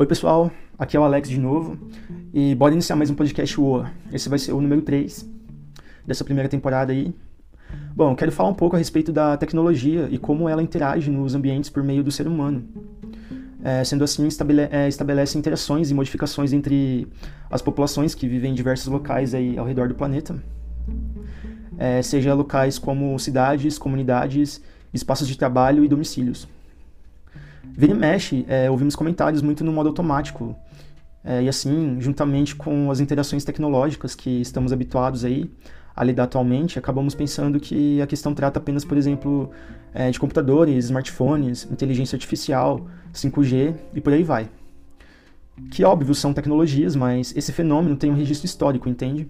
Oi pessoal, aqui é o Alex de novo e bora iniciar mais um podcast UOA. Esse vai ser o número 3 dessa primeira temporada aí. Bom, quero falar um pouco a respeito da tecnologia e como ela interage nos ambientes por meio do ser humano. É, sendo assim, é, estabelece interações e modificações entre as populações que vivem em diversos locais aí ao redor do planeta. É, seja locais como cidades, comunidades, espaços de trabalho e domicílios. Vira e mexe, é, ouvimos comentários muito no modo automático. É, e assim, juntamente com as interações tecnológicas que estamos habituados aí a lidar atualmente, acabamos pensando que a questão trata apenas, por exemplo, é, de computadores, smartphones, inteligência artificial, 5G e por aí vai. Que óbvio são tecnologias, mas esse fenômeno tem um registro histórico, entende?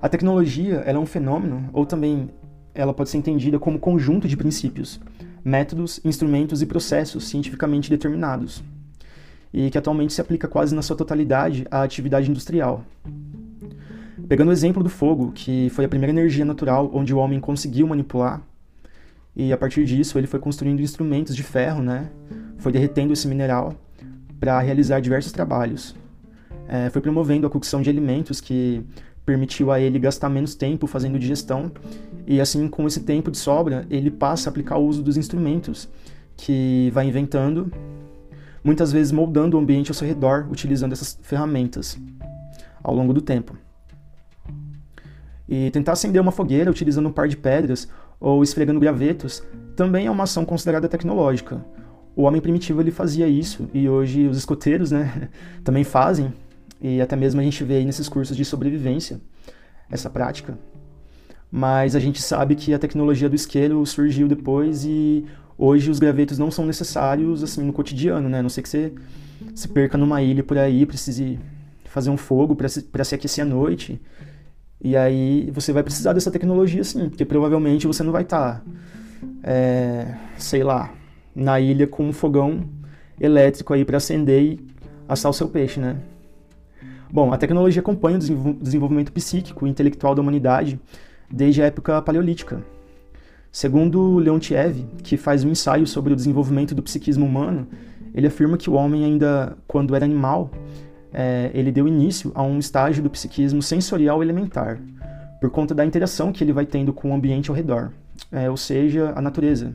A tecnologia ela é um fenômeno, ou também ela pode ser entendida como conjunto de princípios, métodos, instrumentos e processos cientificamente determinados, e que atualmente se aplica quase na sua totalidade à atividade industrial. Pegando o exemplo do fogo, que foi a primeira energia natural onde o homem conseguiu manipular, e a partir disso ele foi construindo instrumentos de ferro, né? Foi derretendo esse mineral para realizar diversos trabalhos. É, foi promovendo a cocção de alimentos que permitiu a ele gastar menos tempo fazendo digestão e assim com esse tempo de sobra ele passa a aplicar o uso dos instrumentos que vai inventando, muitas vezes moldando o ambiente ao seu redor utilizando essas ferramentas ao longo do tempo. E tentar acender uma fogueira utilizando um par de pedras ou esfregando gravetos também é uma ação considerada tecnológica. O homem primitivo ele fazia isso e hoje os escoteiros, né, também fazem e até mesmo a gente vê aí nesses cursos de sobrevivência essa prática. Mas a gente sabe que a tecnologia do isqueiro surgiu depois e hoje os gravetos não são necessários assim no cotidiano, né? A não sei que você se perca numa ilha por aí, precise fazer um fogo para se, se aquecer à noite. E aí você vai precisar dessa tecnologia sim, porque provavelmente você não vai estar, tá, é, sei lá, na ilha com um fogão elétrico aí para acender e assar o seu peixe, né? Bom, a tecnologia acompanha o desenvolvimento psíquico e intelectual da humanidade desde a época paleolítica. Segundo Leontiev, que faz um ensaio sobre o desenvolvimento do psiquismo humano, ele afirma que o homem ainda, quando era animal, é, ele deu início a um estágio do psiquismo sensorial elementar, por conta da interação que ele vai tendo com o ambiente ao redor, é, ou seja, a natureza.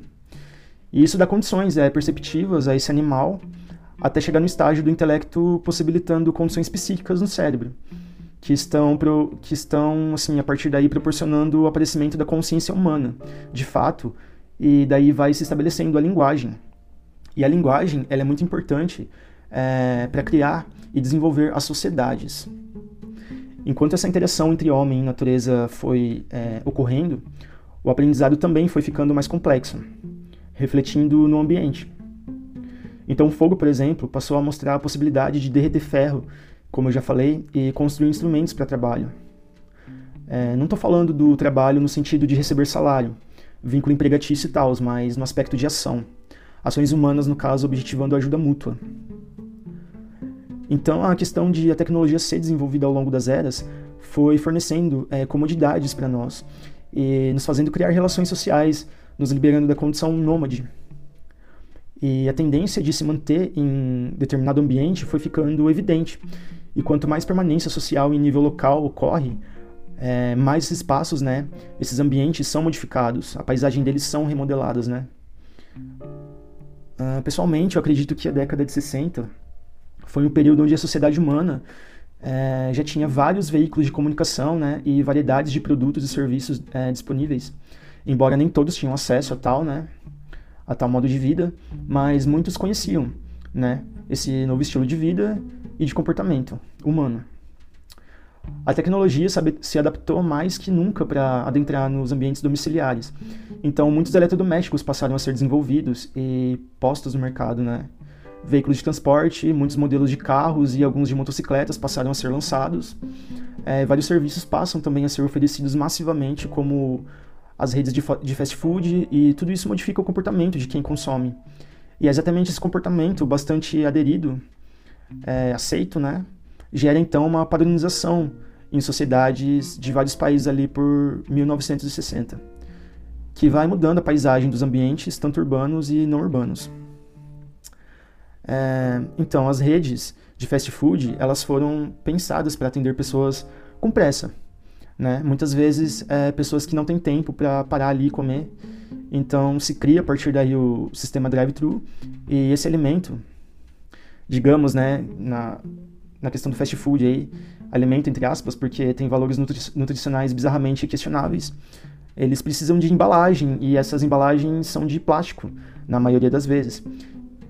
E isso dá condições é, perceptivas a esse animal até chegar no estágio do intelecto possibilitando condições psíquicas no cérebro, que estão, pro, que estão assim, a partir daí proporcionando o aparecimento da consciência humana, de fato, e daí vai se estabelecendo a linguagem. E a linguagem ela é muito importante é, para criar e desenvolver as sociedades. Enquanto essa interação entre homem e natureza foi é, ocorrendo, o aprendizado também foi ficando mais complexo, refletindo no ambiente. Então, o fogo, por exemplo, passou a mostrar a possibilidade de derreter ferro, como eu já falei, e construir instrumentos para trabalho. É, não estou falando do trabalho no sentido de receber salário, vínculo empregatício e tal, mas no aspecto de ação. Ações humanas, no caso, objetivando a ajuda mútua. Então, a questão de a tecnologia ser desenvolvida ao longo das eras foi fornecendo é, comodidades para nós e nos fazendo criar relações sociais, nos liberando da condição nômade, e a tendência de se manter em determinado ambiente foi ficando evidente. E quanto mais permanência social em nível local ocorre, é, mais espaços, né, esses ambientes são modificados, a paisagem deles são remodeladas, né. Uh, pessoalmente, eu acredito que a década de 60 foi um período onde a sociedade humana é, já tinha vários veículos de comunicação, né, e variedades de produtos e serviços é, disponíveis, embora nem todos tinham acesso a tal, né, a tal modo de vida, mas muitos conheciam, né, esse novo estilo de vida e de comportamento humano. A tecnologia sabe, se adaptou mais que nunca para adentrar nos ambientes domiciliares. Então, muitos eletrodomésticos passaram a ser desenvolvidos e postos no mercado, né? Veículos de transporte, muitos modelos de carros e alguns de motocicletas passaram a ser lançados. É, vários serviços passam também a ser oferecidos massivamente, como as redes de, de fast food e tudo isso modifica o comportamento de quem consome. E é exatamente esse comportamento bastante aderido, é, aceito, né, gera então uma padronização em sociedades de vários países ali por 1960, que vai mudando a paisagem dos ambientes, tanto urbanos e não urbanos. É, então, as redes de fast food, elas foram pensadas para atender pessoas com pressa, né? Muitas vezes, é, pessoas que não têm tempo para parar ali e comer. Então, se cria a partir daí o sistema drive-thru e esse alimento, digamos, né, na, na questão do fast food aí, alimento entre aspas, porque tem valores nutri nutricionais bizarramente questionáveis, eles precisam de embalagem e essas embalagens são de plástico, na maioria das vezes.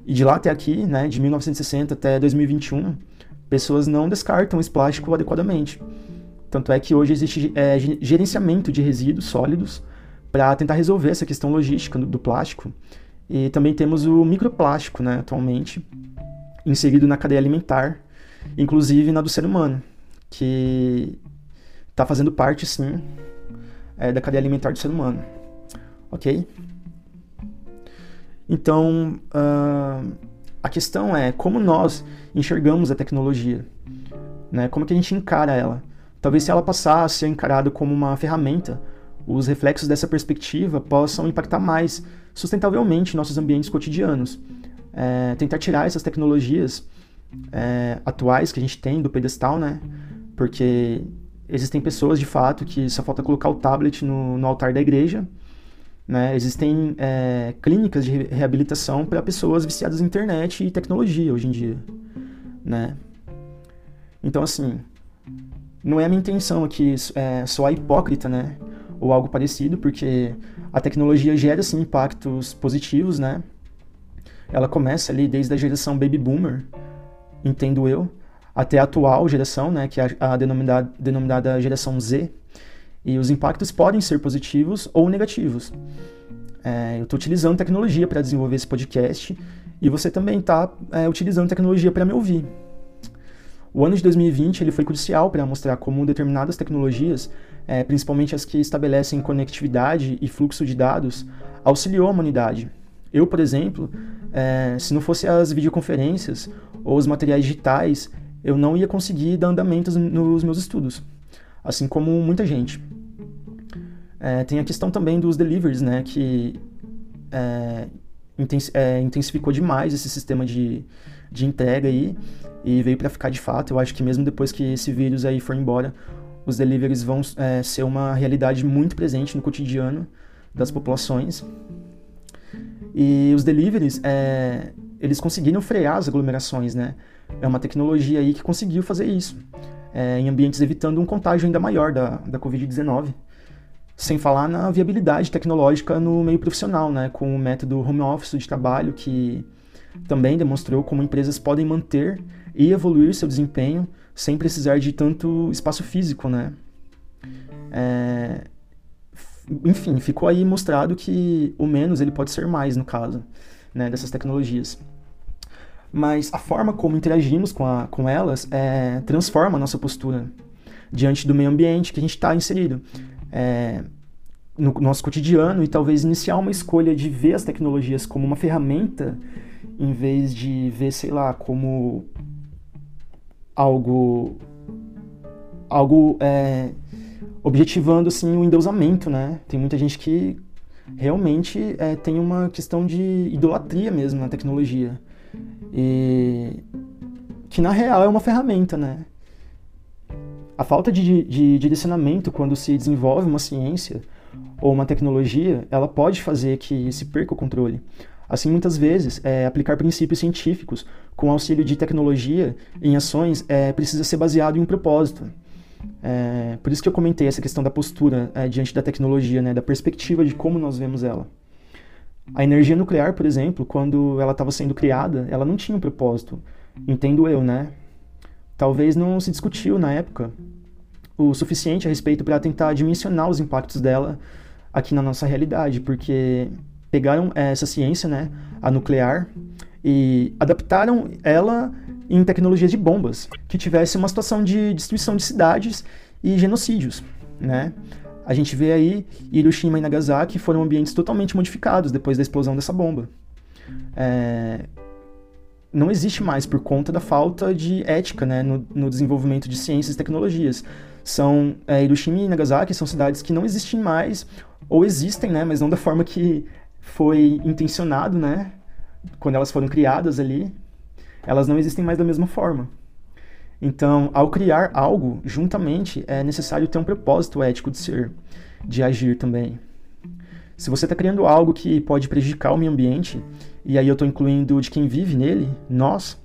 E de lá até aqui, né, de 1960 até 2021, pessoas não descartam esse plástico adequadamente. Tanto é que hoje existe é, gerenciamento de resíduos sólidos para tentar resolver essa questão logística do, plástico. E também temos o microplástico, né, atualmente, inserido na cadeia alimentar, inclusive na do ser humano, que está fazendo parte, sim, é, da cadeia alimentar do ser humano. Ok? Então, uh, a questão é como nós enxergamos a tecnologia, né? Como que a gente encara ela? Talvez se ela passar a ser encarada como uma ferramenta, os reflexos dessa perspectiva possam impactar mais sustentavelmente nossos ambientes cotidianos. É, tentar tirar essas tecnologias é, atuais que a gente tem do pedestal, né? Porque existem pessoas de fato que só falta colocar o tablet no, no altar da igreja né? Existem é, clínicas de reabilitação para pessoas viciadas em internet e tecnologia hoje em dia. Né? Então, assim, não é a minha intenção aqui é, soar hipócrita, né? Ou algo parecido, porque a tecnologia gera, sim, impactos positivos, né? Ela começa ali desde a geração Baby Boomer, entendo eu, até a atual geração, né? Que é a, denominada, denominada geração Z, e os impactos podem ser positivos ou negativos. É, eu estou utilizando tecnologia para desenvolver esse podcast e você também está é, utilizando tecnologia para me ouvir. O ano de 2020 ele foi crucial para mostrar como determinadas tecnologias, é, principalmente as que estabelecem conectividade e fluxo de dados, auxiliou a humanidade. Eu, por exemplo, é, se não fosse as videoconferências ou os materiais digitais, eu não ia conseguir dar andamento nos meus estudos, assim como muita gente. É, tem a questão também dos deliveries, né, que intensificou demais esse sistema de, de entrega aí e veio para ficar de fato. Eu acho que mesmo depois que esse vírus aí for embora, os deliveries vão é, ser uma realidade muito presente no cotidiano das populações. E os deliveries, é, eles conseguiram frear as aglomerações, né? É uma tecnologia aí que conseguiu fazer isso, é, em ambientes evitando um contágio ainda maior da, da Covid-19. Sem falar na viabilidade tecnológica no meio profissional, né, com o método home office de trabalho, que também demonstrou como empresas podem manter e evoluir seu desempenho sem precisar de tanto espaço físico, né? É... Enfim, ficou aí mostrado que o menos ele pode ser mais no caso né, dessas tecnologias. Mas a forma como interagimos com, a, com elas é, transforma a nossa postura diante do meio ambiente que a gente está inserido é, no nosso cotidiano e talvez iniciar uma escolha de ver as tecnologias como uma ferramenta em vez de ver, sei lá, como algo algo é, objetivando assim o endeusamento, né? Tem muita gente que realmente é, tem uma questão de idolatria mesmo na tecnologia e que na real é uma ferramenta, né? A falta de, de direcionamento quando se desenvolve uma ciência ou uma tecnologia, ela pode fazer que se perca o controle. Assim, muitas vezes, é, aplicar princípios científicos com auxílio de tecnologia em ações é, precisa ser baseado em um propósito. É, por isso que eu comentei essa questão da postura é, diante da tecnologia, né, da perspectiva de como nós vemos ela. A energia nuclear, por exemplo, quando ela estava sendo criada, ela não tinha um propósito, entendo eu, né? talvez não se discutiu na época o suficiente a respeito para tentar dimensionar os impactos dela aqui na nossa realidade, porque pegaram eh, essa ciência, né, a nuclear, e adaptaram ela em tecnologias de bombas, que tivesse uma situação de destruição de cidades e genocídios, né? A gente vê aí Hiroshima e Nagasaki foram ambientes totalmente modificados depois da explosão dessa bomba. É, não existe mais por conta da falta de ética né, no, no desenvolvimento de ciências e tecnologias. São é, Hiroshima e Nagasaki são cidades que não existem mais, ou existem, né, mas não da forma que foi intencionado, né, quando elas foram criadas ali. elas não existem mais da mesma forma. Então, ao criar algo juntamente, é necessário ter um propósito ético de ser, de agir também. Se você está criando algo que pode prejudicar o meio ambiente, e aí eu estou incluindo de quem vive nele, nós,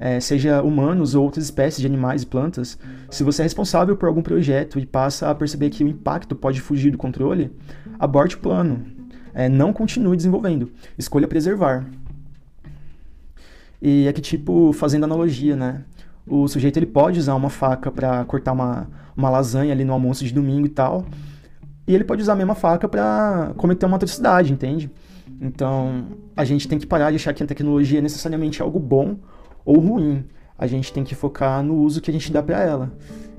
é, seja humanos ou outras espécies de animais e plantas, se você é responsável por algum projeto e passa a perceber que o impacto pode fugir do controle, aborte o plano. É, não continue desenvolvendo. Escolha preservar. E aqui, tipo, fazendo analogia, né? O sujeito ele pode usar uma faca para cortar uma, uma lasanha ali no almoço de domingo e tal. E ele pode usar a mesma faca para cometer uma atrocidade, entende? Então, a gente tem que parar de achar que a tecnologia é necessariamente algo bom ou ruim. A gente tem que focar no uso que a gente dá para ela.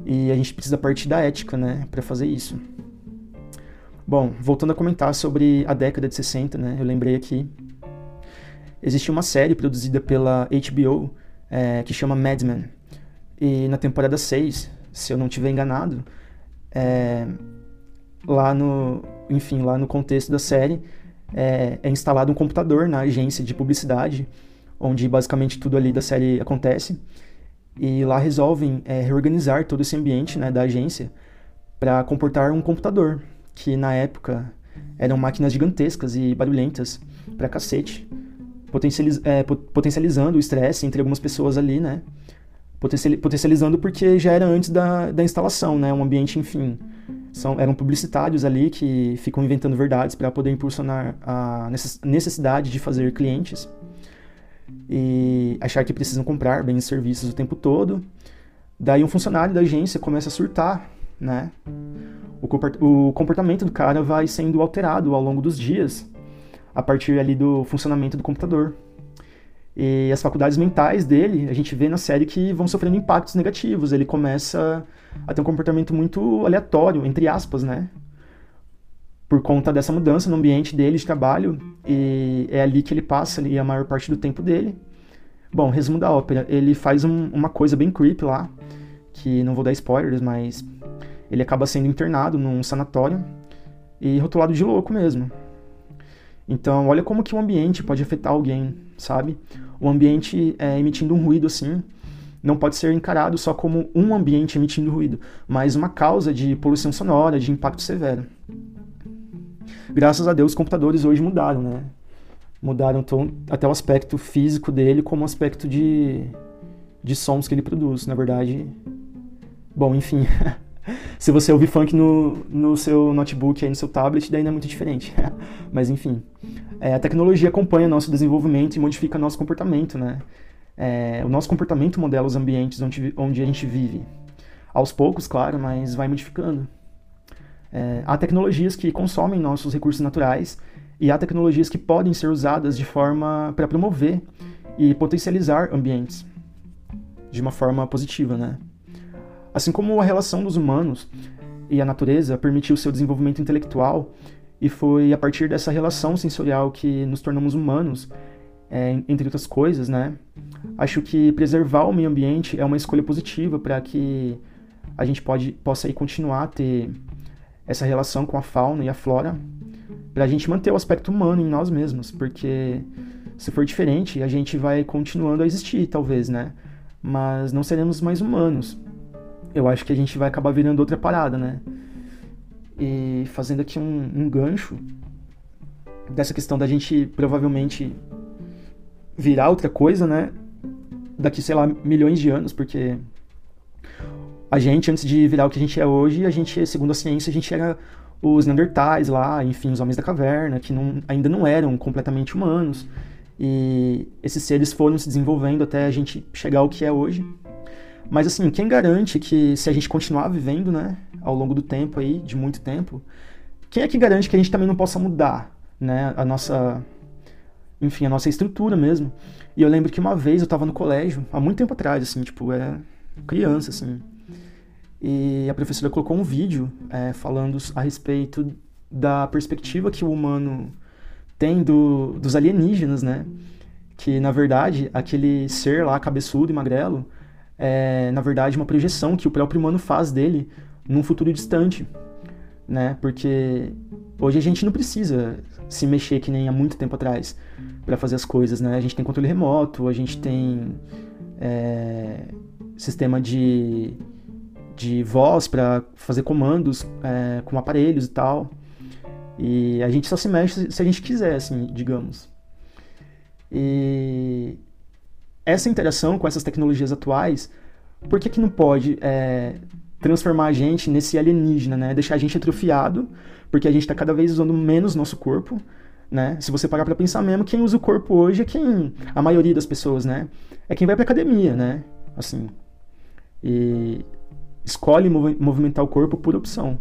E a gente precisa partir da ética, né, para fazer isso. Bom, voltando a comentar sobre a década de 60, né, eu lembrei aqui. Existia uma série produzida pela HBO é, que chama Mad Men. E na temporada 6, se eu não estiver enganado, é, lá no, enfim, lá no contexto da série, é, é, instalado um computador na agência de publicidade, onde basicamente tudo ali da série acontece. E lá resolvem é, reorganizar todo esse ambiente né, da agência para comportar um computador, que na época eram máquinas gigantescas e barulhentas pra cacete potencializ, é, potencializando o estresse entre algumas pessoas ali, né? Potencializando porque já era antes da, da instalação, né? Um ambiente, enfim. São, eram publicitários ali que ficam inventando verdades para poder impulsionar a necessidade de fazer clientes e achar que precisam comprar bens e serviços o tempo todo. Daí um funcionário da agência começa a surtar, né? O comportamento do cara vai sendo alterado ao longo dos dias a partir ali do funcionamento do computador. E as faculdades mentais dele, a gente vê na série que vão sofrendo impactos negativos. Ele começa a ter um comportamento muito aleatório, entre aspas, né? Por conta dessa mudança no ambiente dele de trabalho, e é ali que ele passa ali a maior parte do tempo dele. Bom, resumo da ópera, ele faz um, uma coisa bem creepy lá, que não vou dar spoilers, mas ele acaba sendo internado num sanatório e rotulado de louco mesmo. Então, olha como que o ambiente pode afetar alguém, sabe? O ambiente é, emitindo um ruído assim não pode ser encarado só como um ambiente emitindo ruído, mas uma causa de poluição sonora, de impacto severo. Graças a Deus, os computadores hoje mudaram, né? Mudaram até o aspecto físico dele como o aspecto de, de sons que ele produz. Na verdade, bom, enfim. Se você ouvir funk no, no seu notebook, aí no seu tablet, daí não é muito diferente. Mas enfim, é, a tecnologia acompanha nosso desenvolvimento e modifica nosso comportamento, né? É, o nosso comportamento modela os ambientes onde, onde a gente vive. Aos poucos, claro, mas vai modificando. É, há tecnologias que consomem nossos recursos naturais e há tecnologias que podem ser usadas de forma para promover e potencializar ambientes de uma forma positiva, né? Assim como a relação dos humanos e a natureza permitiu seu desenvolvimento intelectual, e foi a partir dessa relação sensorial que nos tornamos humanos, é, entre outras coisas, né? Acho que preservar o meio ambiente é uma escolha positiva para que a gente pode, possa aí continuar a ter essa relação com a fauna e a flora, para a gente manter o aspecto humano em nós mesmos, porque se for diferente, a gente vai continuando a existir, talvez, né? Mas não seremos mais humanos eu acho que a gente vai acabar virando outra parada, né? E fazendo aqui um, um gancho dessa questão da gente provavelmente virar outra coisa, né? Daqui, sei lá, milhões de anos, porque a gente, antes de virar o que a gente é hoje, a gente, segundo a ciência, a gente era os Neandertais lá, enfim, os homens da caverna, que não, ainda não eram completamente humanos. E esses seres foram se desenvolvendo até a gente chegar ao que é hoje. Mas assim, quem garante que se a gente continuar vivendo, né, ao longo do tempo aí, de muito tempo, quem é que garante que a gente também não possa mudar, né, a nossa, enfim, a nossa estrutura mesmo? E eu lembro que uma vez eu estava no colégio, há muito tempo atrás, assim, tipo, é criança, assim, e a professora colocou um vídeo é, falando a respeito da perspectiva que o humano tem do, dos alienígenas, né? Que, na verdade, aquele ser lá, cabeçudo e magrelo, é, na verdade, uma projeção que o próprio humano faz dele num futuro distante, né? Porque Hoje a gente não precisa se mexer que nem há muito tempo atrás para fazer as coisas, né? A gente tem controle remoto, a gente tem é, sistema de, de voz para fazer comandos é, com aparelhos e tal. E a gente só se mexe se a gente quiser, assim, digamos. E essa interação com essas tecnologias atuais, por que, que não pode é, transformar a gente nesse alienígena, né? Deixar a gente atrofiado, porque a gente está cada vez usando menos nosso corpo, né? Se você parar para pensar mesmo, quem usa o corpo hoje é quem, a maioria das pessoas, né? É quem vai para academia, né? Assim, e escolhe mov movimentar o corpo por opção.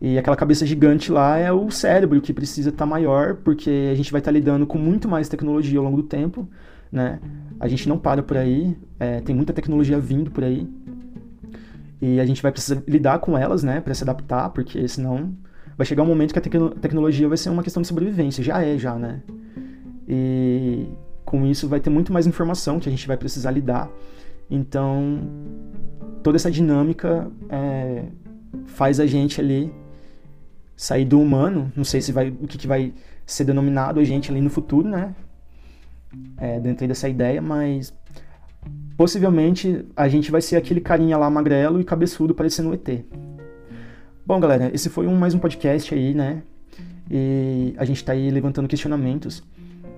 E aquela cabeça gigante lá é o cérebro que precisa estar tá maior, porque a gente vai estar tá lidando com muito mais tecnologia ao longo do tempo, né? A gente não para por aí, é, tem muita tecnologia vindo por aí. E a gente vai precisar lidar com elas, né, para se adaptar, porque senão vai chegar um momento que a tec tecnologia vai ser uma questão de sobrevivência, já é já, né? E com isso vai ter muito mais informação que a gente vai precisar lidar. Então, toda essa dinâmica é, faz a gente ali sair do humano, não sei se vai o que, que vai ser denominado a gente ali no futuro, né? É, dentro dessa ideia, mas possivelmente a gente vai ser aquele carinha lá magrelo e cabeçudo parecendo um ET. Bom, galera, esse foi um, mais um podcast aí, né? E a gente tá aí levantando questionamentos.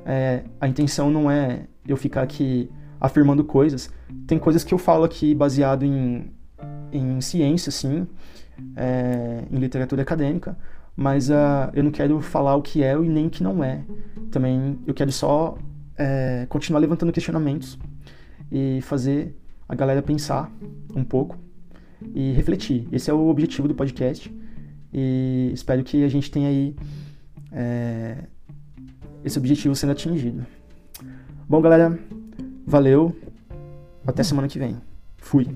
É, a intenção não é eu ficar aqui afirmando coisas. Tem coisas que eu falo aqui baseado em, em ciência, sim, é, em literatura acadêmica, mas uh, eu não quero falar o que é e nem o que não é. Também eu quero só é, continuar levantando questionamentos e fazer a galera pensar um pouco e refletir. Esse é o objetivo do podcast e espero que a gente tenha aí é, esse objetivo sendo atingido. Bom, galera, valeu. Até semana que vem. Fui.